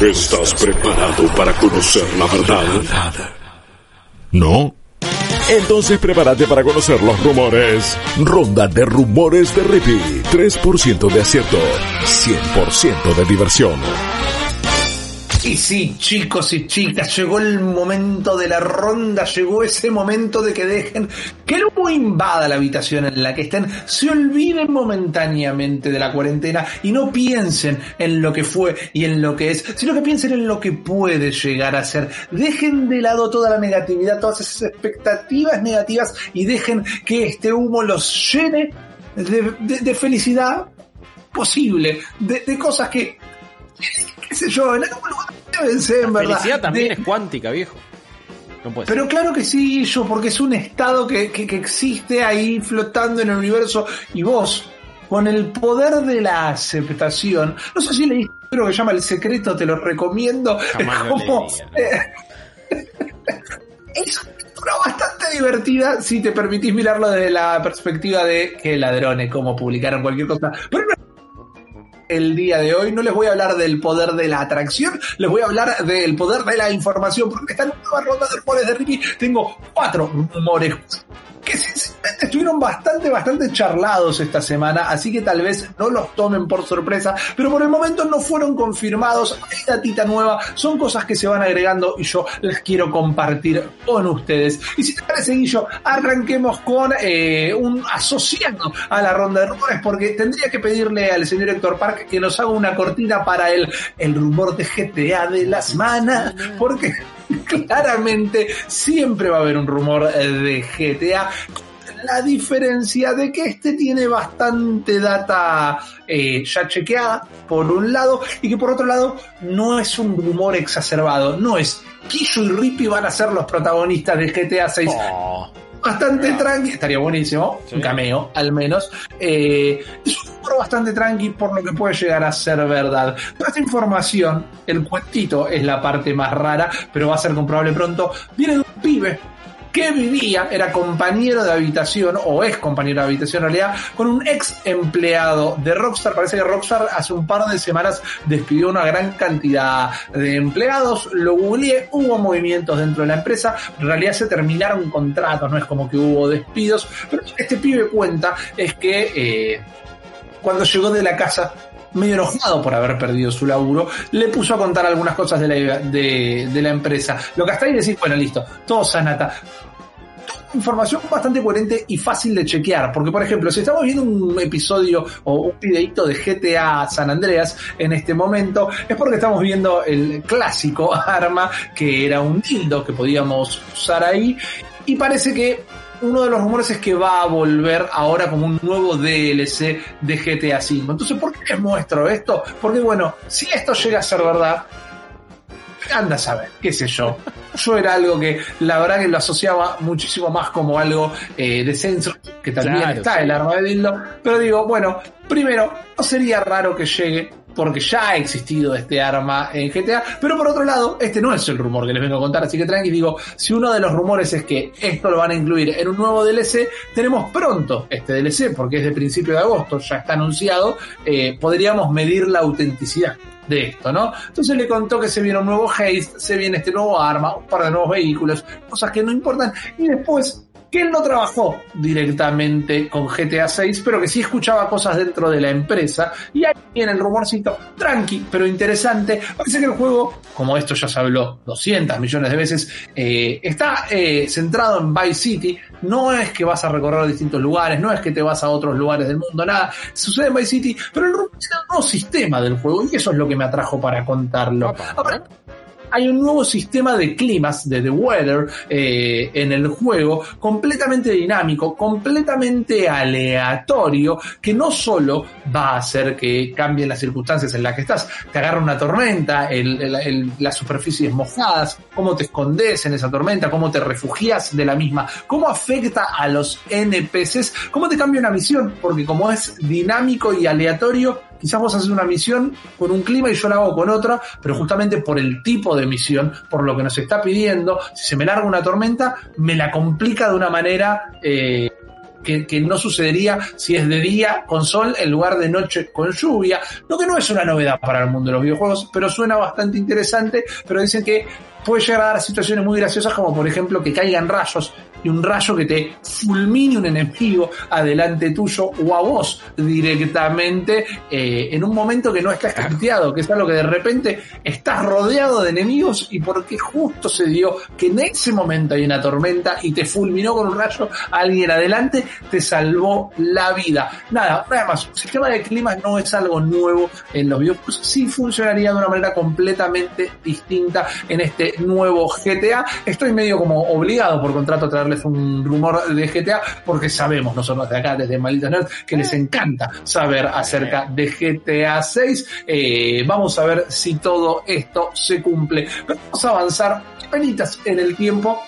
¿Estás preparado para conocer la verdad? ¿No? Entonces prepárate para conocer los rumores. Ronda de rumores de Rippy. 3% de acierto. 100% de diversión. Y sí, chicos y chicas, llegó el momento de la ronda, llegó ese momento de que dejen que el humo invada la habitación en la que estén, se olviden momentáneamente de la cuarentena y no piensen en lo que fue y en lo que es, sino que piensen en lo que puede llegar a ser. Dejen de lado toda la negatividad, todas esas expectativas negativas y dejen que este humo los llene de, felicidad posible, de cosas que qué sé yo, en algún lugar ser, en La verdad. felicidad también De- es cuántica, viejo. No puede ser. Pero claro que sí, yo, porque es un estado que, que, que existe ahí flotando en el universo y vos, con el poder de la aceptación, no sé si leíste un libro que se llama El Secreto, te lo recomiendo. Jamás es como, leí, eh, es una lectura bastante divertida si te permitís mirarlo desde la perspectiva de que ladrones, como publicaron cualquier cosa. Pero no el día de hoy. No les voy a hablar del poder de la atracción, les voy a hablar del poder de la información, porque esta nueva ronda de rumores de Ricky tengo cuatro rumores que estuvieron bastante, bastante charlados esta semana, así que tal vez no los tomen por sorpresa, pero por el momento no fueron confirmados, hay datita nueva, son cosas que se van agregando y yo las quiero compartir con ustedes. Y si te parece, Guillo, arranquemos con eh, un asociado a la ronda de rumores, porque tendría que pedirle al señor Héctor Park que nos haga una cortina para el, el rumor de GTA de la semana, porque claramente siempre va a haber un rumor eh, de GTA. La diferencia de que este tiene bastante data eh, ya chequeada, por un lado, y que por otro lado no es un rumor exacerbado, no es Kisho y Rippy van a ser los protagonistas de GTA 6 Oh, bastante tranqui, estaría buenísimo, Sí. un cameo al menos. Eh, es bastante tranqui por lo que puede llegar a ser verdad. Toda esta información, el cuentito es la parte más rara, pero va a ser comprobable pronto, viene de un pibe que vivía, era compañero de habitación, o es compañero de habitación en realidad, con un ex empleado de Rockstar. Parece que Rockstar hace un par de semanas despidió una gran cantidad de empleados. Lo googleé, hubo movimientos dentro de la empresa. En realidad se terminaron contratos, no es como que hubo despidos. Pero este pibe cuenta es que eh, cuando llegó de la casa medio enojado por haber perdido su laburo, le puso a contar algunas cosas de la, de, la empresa. Lo que hasta ahí decís, bueno, listo, todo sanata. Información bastante coherente y fácil de chequear, porque por ejemplo, si estamos viendo un episodio o un videito de GTA San Andreas en este momento, es porque estamos viendo el clásico arma que era un dildo que podíamos usar ahí, y parece que uno de los rumores es que va a volver ahora como un nuevo DLC de GTA V. Entonces, ¿por qué les muestro esto? Porque bueno, si esto llega a ser verdad, anda a saber, qué sé yo. Yo era algo que la verdad que lo asociaba muchísimo más como algo eh, de censo, que también Claro, está sí. el arma de dildo, pero digo, bueno, primero, no sería raro que llegue porque ya ha existido este arma en GTA, pero por otro lado, este no es el rumor que les vengo a contar, así que tranqui, digo, si uno de los rumores es que esto lo van a incluir en un nuevo DLC, tenemos pronto este DLC, porque es de principio de agosto, ya está anunciado, eh, podríamos medir la autenticidad de esto, ¿no? Entonces le contó que se viene un nuevo haste, se viene este nuevo arma, un par de nuevos vehículos, cosas que no importan, y después que él no trabajó directamente con GTA 6, pero que sí escuchaba cosas dentro de la empresa. Y ahí viene el rumorcito, tranqui, pero interesante. Parece que el juego, como esto ya se habló 200 millones de veces, eh, está eh, centrado en Vice City. No es que vas a recorrer distintos lugares, no es que te vas a otros lugares del mundo, nada. Sucede en Vice City, pero el rumor es el nuevo sistema del juego y eso es lo que me atrajo para contarlo. Hay un nuevo sistema de climas, de The Weather, eh, en el juego, completamente dinámico, completamente aleatorio, que no solo va a hacer que cambien las circunstancias en las que estás, te agarra una tormenta, el- el- el- las superficies mojadas, cómo te escondes en esa tormenta, cómo te refugias de la misma, cómo afecta a los NPCs, cómo te cambia una misión, porque como es dinámico y aleatorio, quizás vos haces una misión con un clima y yo la hago con otra, pero justamente por el tipo de misión, por lo que nos está pidiendo, si se me larga una tormenta, me la complica de una manera eh, que, que, no sucedería si es de día con sol en lugar de noche con lluvia. Lo que no es una novedad para el mundo de los videojuegos, pero suena bastante interesante. Pero dicen que puede llegar a dar situaciones muy graciosas como por ejemplo que caigan rayos y un rayo que te fulmine un enemigo adelante tuyo o a vos directamente eh, en un momento que no está scripteado, que es algo que de repente estás rodeado de enemigos y porque justo se dio que en ese momento hay una tormenta y te fulminó con un rayo alguien adelante, te salvó la vida. Nada, nada más, un sistema de clima no es algo nuevo en los videojuegos, sí funcionaría de una manera completamente distinta en este nuevo GTA. Estoy medio como obligado por contrato a traerles un rumor de GTA porque sabemos nosotros de acá desde Maldita Nerd que les encanta saber acerca de GTA 6. Eh, vamos a ver si todo esto se cumple. Pero vamos a avanzar penitas en el tiempo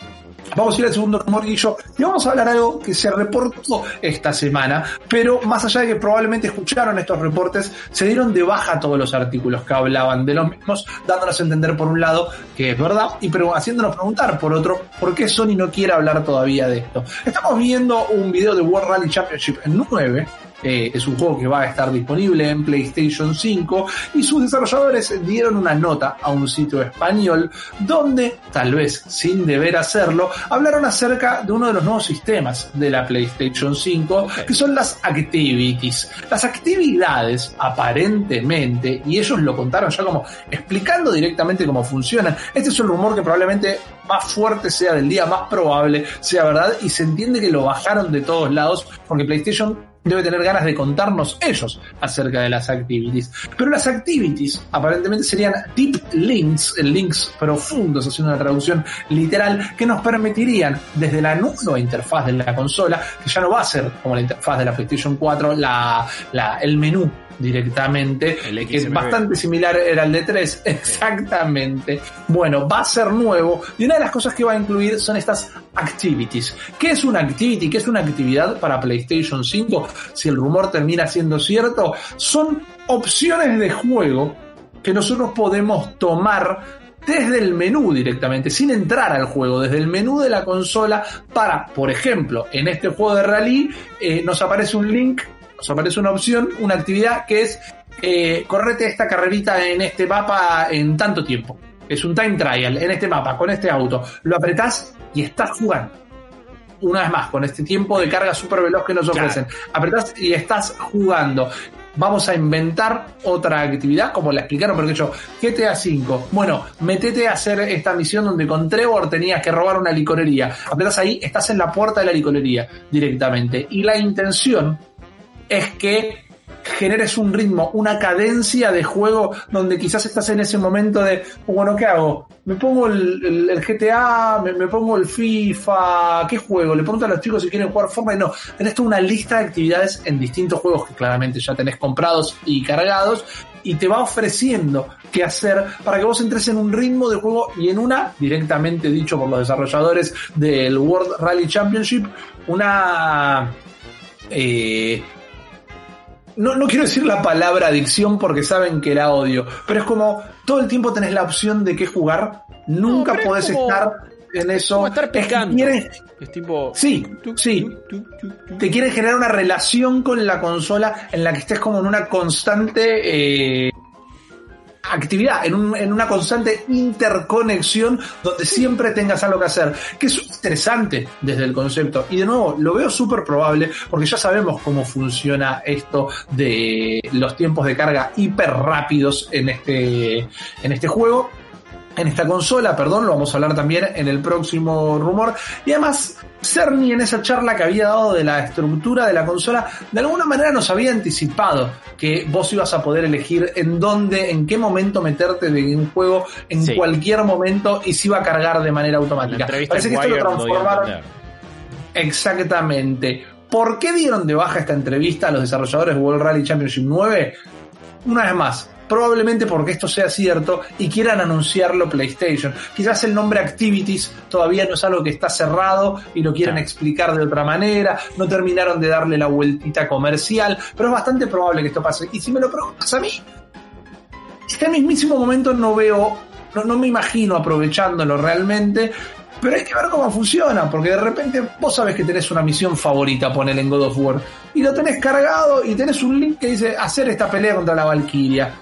Vamos a ir al segundo rumor, y vamos a hablar algo que se reportó esta semana, pero más allá de que probablemente escucharon estos reportes, se dieron de baja todos los artículos que hablaban de los mismos, dándonos a entender por un lado que es verdad y pero haciéndonos preguntar por otro por qué Sony no quiere hablar todavía de esto. Estamos viendo un video de World Rally Championship 9 eh, es un juego que va a estar disponible en PlayStation 5 y sus desarrolladores dieron una nota a un sitio español donde, tal vez sin deber hacerlo, hablaron acerca de uno de los nuevos sistemas de la PlayStation 5 que son las activities. Las actividades aparentemente, y ellos lo contaron ya como explicando directamente cómo funcionan, este es un rumor que probablemente más fuerte sea del día, más probable sea verdad y se entiende que lo bajaron de todos lados porque PlayStation debe tener ganas de contarnos ellos acerca de las activities. Pero las activities aparentemente serían deep links, links profundos, haciendo una traducción literal, que nos permitirían desde la nueva interfaz de la consola, que ya no va a ser como la interfaz de la PlayStation 4, la, la, el menú directamente, que es bastante similar era el de 3, exactamente. Bueno, va a ser nuevo y una de las cosas que va a incluir son estas activities. ¿Qué es una activity? ¿Qué es una actividad para PlayStation 5? Si el rumor termina siendo cierto, son opciones de juego que nosotros podemos tomar desde el menú directamente, sin entrar al juego, desde el menú de la consola para, por ejemplo, en este juego de rally eh, nos aparece un link nos aparece una opción, una actividad que es eh, correte esta carrerita en este mapa en tanto tiempo. Es un time trial en este mapa, con este auto. Lo apretás y estás jugando. Una vez más, con este tiempo de carga súper veloz que nos ofrecen. Apretás y estás jugando vamos a inventar otra actividad, como la explicaron, porque yo, GTA 5, bueno, metete a hacer esta misión donde con Trevor tenías que robar una licorería. Apretas ahí, estás en la puerta de la licorería directamente. Y la intención es que generes un ritmo, una cadencia de juego donde quizás estás en ese momento de, bueno, ¿qué hago? Me pongo el, GTA, me, pongo el FIFA, ¿qué juego? Le pregunto a los chicos si quieren jugar Fortnite. No, tenés toda una lista de actividades en distintos juegos que claramente ya tenés comprados y cargados y te va ofreciendo qué hacer para que vos entres en un ritmo de juego y en una, directamente dicho por los desarrolladores del World Rally Championship, una... Eh, no, no quiero decir la palabra adicción porque saben que la odio, pero es como todo el tiempo tenés la opción de qué jugar, nunca podés estar en eso. estar pescando. Es, tipo... Sí, sí. Te quiere generar una relación con la consola en la que estés como en una constante... Eh, actividad, en, un, en, una constante interconexión donde siempre tengas algo que hacer, que es interesante desde el concepto. Y de nuevo, lo veo súper probable porque ya sabemos cómo funciona esto de los tiempos de carga hiper rápidos en este, en este juego en esta consola, perdón, lo vamos a hablar también en el próximo rumor. Y además, Cerny en esa charla que había dado de la estructura de la consola, de alguna manera nos había anticipado que vos ibas a poder elegir en dónde, en qué momento meterte de un juego, en cualquier momento, y se iba a cargar de manera automática. Parece que esto lo transformaron. Exactamente. ¿Por qué dieron de baja esta entrevista a los desarrolladores de World Rally Championship 9? Una vez más, probablemente porque esto sea cierto y quieran anunciarlo PlayStation. Quizás el nombre Activities todavía no es algo que está cerrado y lo quieren explicar de otra manera, no terminaron de darle la vueltita comercial, pero es bastante probable que esto pase. Y si me lo preguntas a mí, este mismísimo momento no veo no, no me imagino aprovechándolo realmente. Pero hay que ver cómo funciona, porque de repente vos sabés que tenés una misión favorita, ponele en God of War, y lo tenés cargado y tenés un link que dice hacer esta pelea contra la Valkyria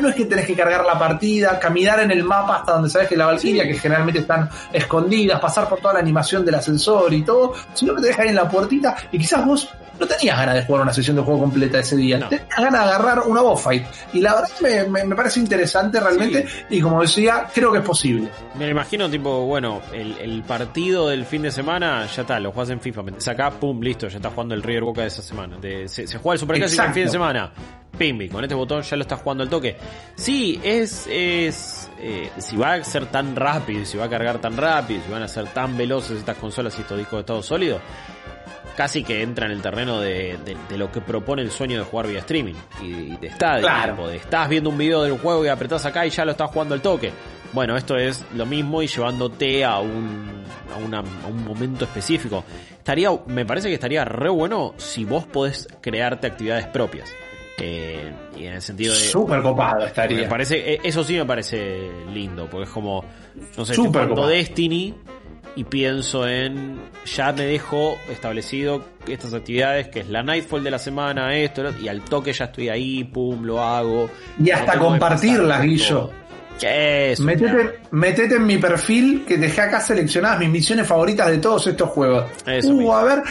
no es que tenés que cargar la partida, caminar en el mapa hasta donde sabes que la Valkyria, que generalmente están escondidas, pasar por toda la animación del ascensor y todo, sino que te dejas ahí en la puertita y quizás vos no tenías ganas de jugar una sesión de juego completa ese día, tenías ganas de agarrar una boss fight. Y la verdad me, me, parece interesante realmente y como decía, creo que es posible. Me imagino tipo, bueno, el, partido del fin de semana, ya está, lo juegas en FIFA, acá, pum, listo, ya está jugando el River Boca de esa semana. se, juega el Superclásico el fin de semana pimbi, con este botón ya lo estás jugando al toque. Sí, es, es eh, si va a ser tan rápido, si va a cargar tan rápido, si van a ser tan veloces estas consolas y estos discos de estado sólido, casi que entra en el terreno de, lo que propone el sueño de jugar vía streaming y, de estar, de estás viendo un video del juego y apretás acá y ya lo estás jugando al toque. Bueno, esto es lo mismo y llevándote a un, a, a un momento específico. Estaría, me parece que estaría re bueno si vos podés crearte actividades propias. Eh, y en el sentido de. Súper copado estaría. Me parece, eh, eso sí me parece lindo, porque es como. No sé, Super Destiny y pienso en. Ya me dejo establecido estas actividades, que es la Nightfall de la semana, esto, y al toque ya estoy ahí, pum, lo hago. Y hasta compartirlas, Guillo. Eso, metete, metete, en mi perfil que dejé acá seleccionadas mis misiones favoritas de todos estos juegos. uh, a ver,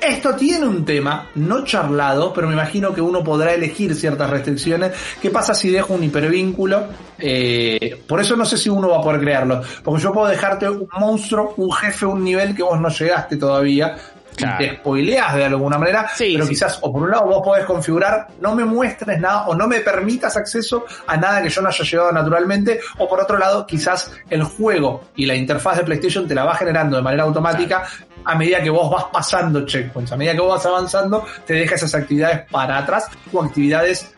esto tiene un tema, no charlado, pero me imagino que uno podrá elegir ciertas restricciones. ¿Qué pasa si dejo un hipervínculo? Eh, por eso no sé si uno va a poder crearlo. Porque yo puedo dejarte un monstruo, un jefe, un nivel que vos no llegaste todavía. Y te spoileas de alguna manera, pero quizás, o por un lado vos podés configurar, no me muestres nada o no me permitas acceso a nada que yo no haya llegado naturalmente, o por otro lado, quizás el juego y la interfaz de PlayStation te la va generando de manera automática, a medida que vos vas pasando checkpoints, a medida que vos vas avanzando, te deja esas actividades para atrás o actividades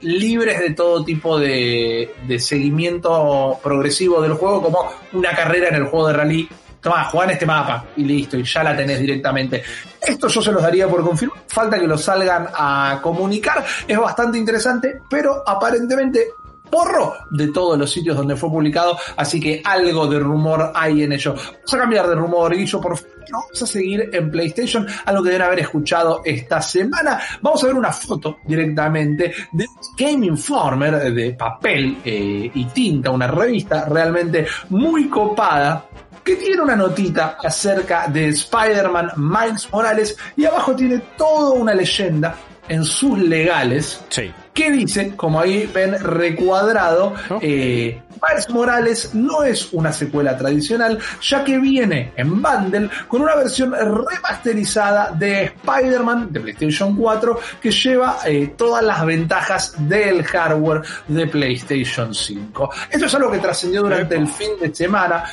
libres de todo tipo de, seguimiento progresivo del juego, como una carrera en el juego de rally. Toma, juega en este mapa y listo, y ya la tenés directamente. Esto yo se los daría por confirmar. Falta que lo salgan a comunicar. Es bastante interesante, pero aparentemente porro de todos los sitios donde fue publicado, así que algo de rumor hay en ello. Vamos a cambiar de rumor, Guillo, por favor. Vamos a seguir en PlayStation, algo que deben haber escuchado esta semana. Vamos a ver una foto directamente de Game Informer de papel eh, y tinta, una revista realmente muy copada que tiene una notita acerca de Spider-Man Miles Morales y abajo tiene toda una leyenda en sus legales. Sí que dice, como ahí ven recuadrado, eh, Miles Morales no es una secuela tradicional, ya que viene en bundle con una versión remasterizada de Spider-Man de PlayStation 4 que lleva eh, todas las ventajas del hardware de PlayStation 5. Esto es algo que trascendió durante el fin de semana.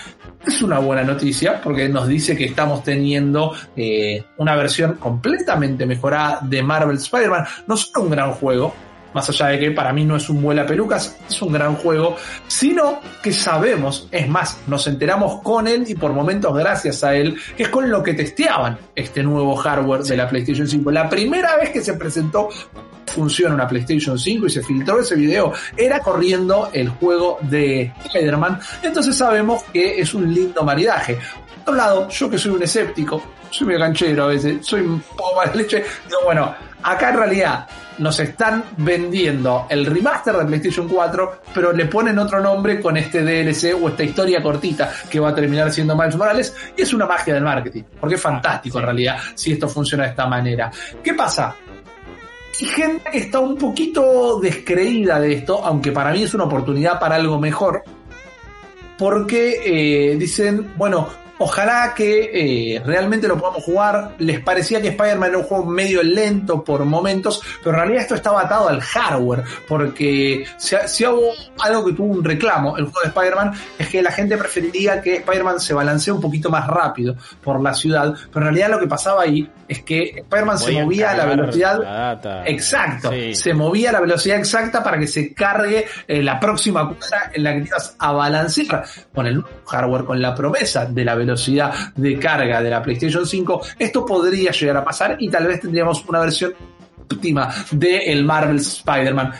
Es una buena noticia porque nos dice que estamos teniendo eh, una versión completamente mejorada de Marvel Spider-Man. No solo un gran juego, más allá de que para mí no es un vuela pelucas, es un gran juego, sino que sabemos, es más, nos enteramos con él y por momentos gracias a él, que es con lo que testeaban este nuevo hardware de la PlayStation 5. La primera vez que se presentó funciona una PlayStation 5 y se filtró ese video, era corriendo el juego de Spider-Man, entonces sabemos que es un lindo maridaje. Por otro lado, yo que soy un escéptico, soy muy ganchero a veces, soy un poco de leche, digo, bueno, acá en realidad nos están vendiendo el remaster de PlayStation 4, pero le ponen otro nombre con este DLC o esta historia cortita que va a terminar siendo Miles Morales. Y es una magia del marketing, porque es fantástico en realidad si esto funciona de esta manera. ¿Qué pasa? Hay gente que está un poquito descreída de esto, aunque para mí es una oportunidad para algo mejor, porque eh, dicen, bueno, Ojalá que eh, realmente lo podamos jugar. Les parecía que Spider-Man era un juego medio lento por momentos, pero en realidad esto estaba atado al hardware, porque si, hubo algo que tuvo un reclamo, el juego de Spider-Man, es que la gente preferiría que Spider-Man se balancee un poquito más rápido por la ciudad, pero en realidad lo que pasaba ahí es que Spider-Man se movía a la velocidad exacto, se movía a la velocidad exacta para que se cargue eh, la próxima cosa en la que ibas a balancear con el hardware, con la promesa de la velocidad de carga de la PlayStation 5, esto podría llegar a pasar y tal vez tendríamos una versión óptima del Marvel Spider-Man.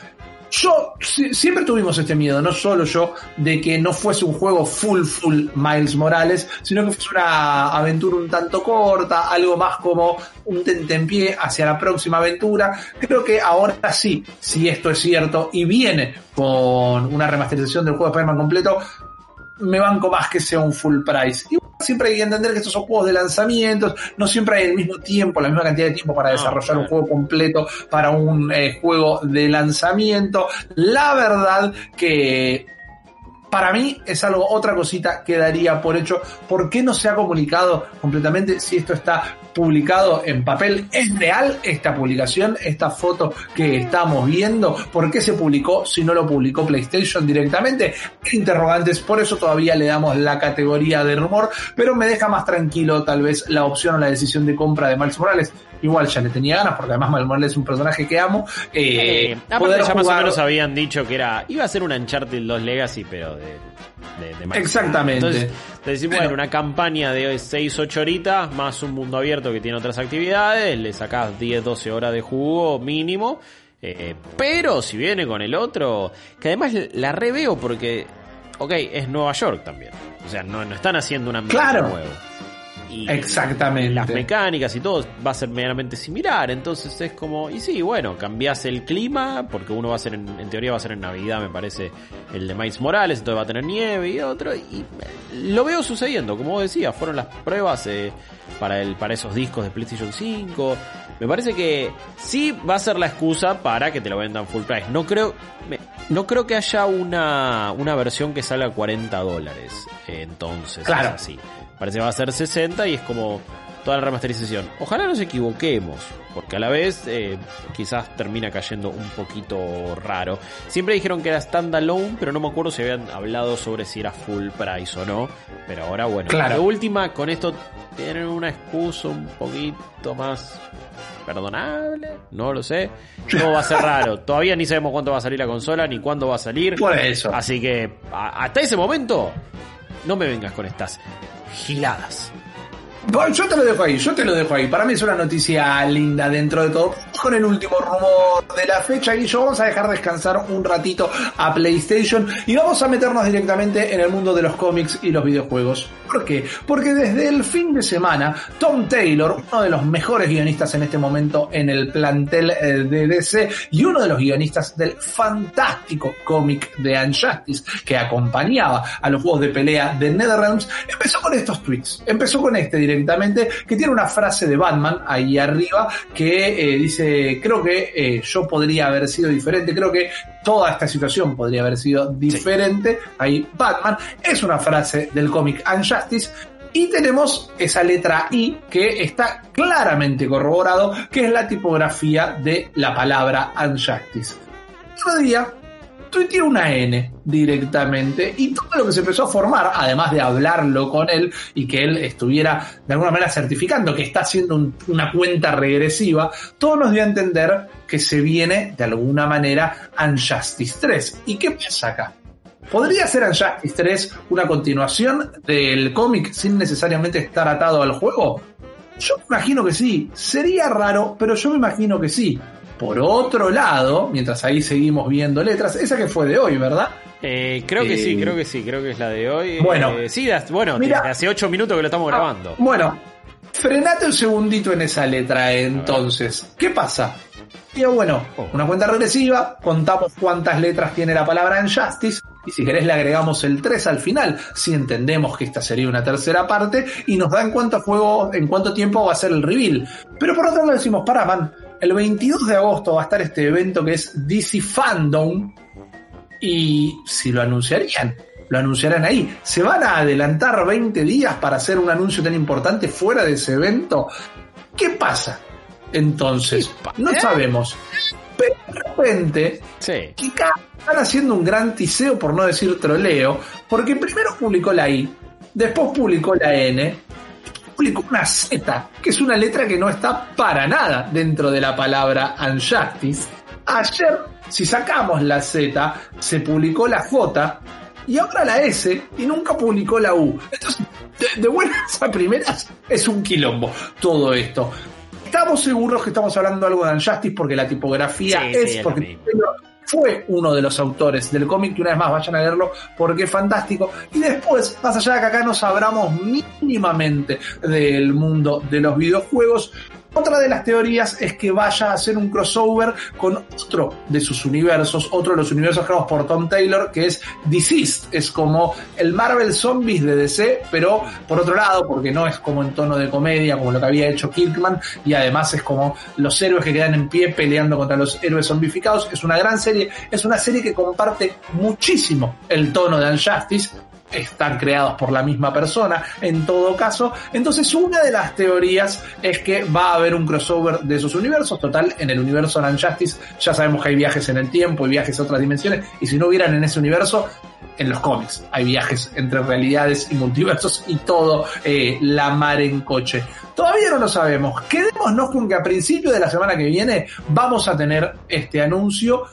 yo siempre tuvimos este miedo, no solo yo, de que no fuese un juego full, full Miles Morales, sino que fuese una aventura un tanto corta, algo más como un tentempié hacia la próxima aventura. Creo que ahora sí, si esto es cierto y viene con una remasterización del juego de Spider-Man completo, me banco más que sea un full price. Siempre hay que entender que estos son juegos de lanzamientos, no siempre hay el mismo tiempo, la misma cantidad de tiempo para desarrollar un juego completo para un eh, juego de lanzamiento. La verdad que para mí es algo, otra cosita que daría por hecho. ¿Por qué no se ha comunicado completamente si esto está publicado en papel? ¿Es real esta publicación, esta foto que estamos viendo? ¿Por qué se publicó si no lo publicó PlayStation directamente? Interrogantes, por eso todavía le damos la categoría de rumor, pero me deja más tranquilo tal vez la opción o la decisión de compra de Miles Morales igual ya le tenía ganas, porque además Miles es un personaje que amo. Eh, poder ya más o menos habían dicho que era iba a ser un Uncharted 2 Legacy, pero de, de, Exactamente. Entonces, decimos, bueno, una campaña de 6-8 horitas, más un mundo abierto que tiene otras actividades, le sacás 10-12 horas de jugo mínimo. Eh, pero si viene con el otro, que además la reveo porque, ok, es Nueva York también. O sea, no, no están haciendo una claro. nuevo. Exactamente. Las mecánicas y todo va a ser meramente similar. Entonces es como, y sí, bueno, cambias el clima, porque uno va a ser, en, teoría va a ser en Navidad, me parece, el de Miles Morales, entonces va a tener nieve y otro. Y lo veo sucediendo, como vos decías, fueron las pruebas eh, para, el, para esos discos de PlayStation 5. Me parece que sí va a ser la excusa para que te lo vendan full price. No creo, no creo que haya una, una versión que salga a 40 dólares. entonces, claro. es así. Parece que va a ser 60 y es como toda la remasterización. Ojalá nos equivoquemos, porque a la vez eh, quizás termina cayendo un poquito raro. Siempre dijeron que era standalone, pero no me acuerdo si habían hablado sobre si era full price o no. Pero ahora bueno, claro. de última, con esto tienen una excusa un poquito más perdonable, no lo sé. No va a ser raro. Todavía ni sabemos cuánto va a salir la consola, ni cuándo va a salir. Por eso. Así que hasta ese momento, no me vengas con estas giladas. Yo te lo dejo ahí, yo te lo dejo ahí. Para mí es una noticia linda dentro de todo. Con el último rumor de la fecha, y yo vamos a dejar descansar un ratito a PlayStation y vamos a meternos directamente en el mundo de los cómics y los videojuegos. ¿Por qué? Porque desde el fin de semana, Tom Taylor, uno de los mejores guionistas en este momento en el plantel eh, de DC y uno de los guionistas del fantástico cómic de Unjustice que acompañaba a los juegos de pelea de NetherRealms, empezó con estos tweets. Empezó con este directamente, que tiene una frase de Batman ahí arriba que eh, dice, creo que eh, yo podría haber sido diferente, creo que toda esta situación podría haber sido diferente. Ahí Batman es una frase del cómic Unjustice y tenemos esa letra I que está claramente corroborado, que es la tipografía de la palabra Unjustice. Otro día tuiteé una N directamente y todo lo que se empezó a formar, además de hablarlo con él y que él estuviera de alguna manera certificando que está haciendo una cuenta regresiva, todo nos dio a entender que se viene de alguna manera Unjustice 3. ¿Y qué pasa acá? ¿Podría ser Unjustice 3 una continuación del cómic sin necesariamente estar atado al juego? Yo me imagino que sí. Sería raro, pero yo me imagino que sí. Por otro lado, mientras ahí seguimos viendo letras, esa que fue de hoy, ¿verdad? Eh, creo que sí, eh, creo que sí, creo que es la de hoy. Bueno, eh, sí, bueno, hace ocho minutos que lo estamos ah, grabando. Bueno, frenate un segundito en esa letra entonces. ¿Qué pasa? Y bueno, oh. una cuenta regresiva, contamos cuántas letras tiene la palabra Injustice, y si querés le agregamos el 3 al final, si entendemos que esta sería una tercera parte, y nos da en cuánto juego, en cuánto tiempo va a ser el reveal. Pero por otro lado decimos, para man, el 22 de agosto va a estar este evento que es DC Fandom. Y si lo anunciarían, lo anunciarán ahí. ¿Se van a adelantar 20 días para hacer un anuncio tan importante fuera de ese evento? ¿Qué pasa? Entonces, no ¿Eh? sabemos. Pero de repente, sí. están haciendo un gran tiseo, por no decir troleo, porque primero publicó la I, después publicó la N, publicó una Z, que es una letra que no está para nada dentro de la palabra Unjustice. Ayer, si sacamos la Z, se publicó la J y ahora la S y nunca publicó la U. Entonces, de, buenas a primeras, es un quilombo todo esto. Estamos seguros que estamos hablando algo de Unjustice porque la tipografía es, porque fue uno de los autores del cómic, que una vez más vayan a leerlo porque es fantástico. Y después, más allá de que acá nos abramos mínimamente del mundo de los videojuegos, otra de las teorías es que vaya a hacer un crossover con otro de sus universos, otro de los universos creados por Tom Taylor, que es Deceased. Es como el Marvel Zombies de DC, pero por otro lado, porque no es como en tono de comedia, como lo que había hecho Kirkman, y además es como los héroes que quedan en pie peleando contra los héroes zombificados. Es una gran serie, es una serie que comparte muchísimo el tono de Unjustice, están creados por la misma persona en todo caso. Entonces una de las teorías es que va a haber un crossover de esos universos. Total, en el universo de Justice ya sabemos que hay viajes en el tiempo y viajes a otras dimensiones. Y si no hubieran en ese universo, en los cómics hay viajes entre realidades y multiversos y todo eh, la mar en coche. Todavía no lo sabemos. Quedémonos con que a principio de la semana que viene vamos a tener este anuncio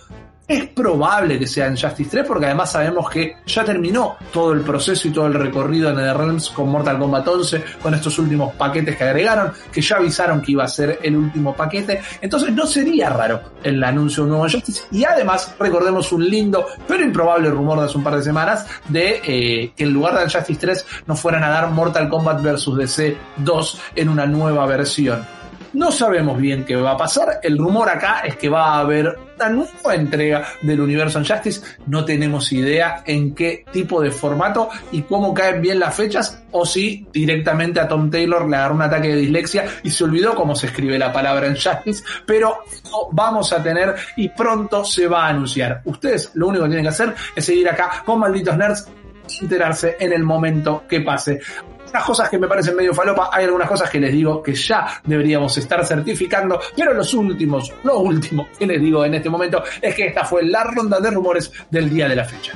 es probable que sea en Justice 3 porque además sabemos que ya terminó todo el proceso y todo el recorrido de Realms con Mortal Kombat 11, con estos últimos paquetes que agregaron, que ya avisaron que iba a ser el último paquete. Entonces no sería raro el anuncio de un nuevo Justice. Y además recordemos un lindo pero improbable rumor de hace un par de semanas de eh, que en lugar de Justice 3 nos fueran a dar Mortal Kombat vs DC 2 en una nueva versión. No sabemos bien qué va a pasar. El rumor acá es que va a haber una nueva entrega del universo Justice. No tenemos idea en qué tipo de formato y cómo caen bien las fechas o si directamente a Tom Taylor le agarró un ataque de dislexia y se olvidó cómo se escribe la palabra en Justice. Pero vamos a tener y pronto se va a anunciar. Ustedes lo único que tienen que hacer es seguir acá con Malditos Nerds enterarse en el momento que pase algunas cosas que me parecen medio falopa, hay algunas cosas que les digo que ya deberíamos estar certificando, pero los últimos, lo último que les digo en este momento es que esta fue la ronda de rumores del día de la fecha.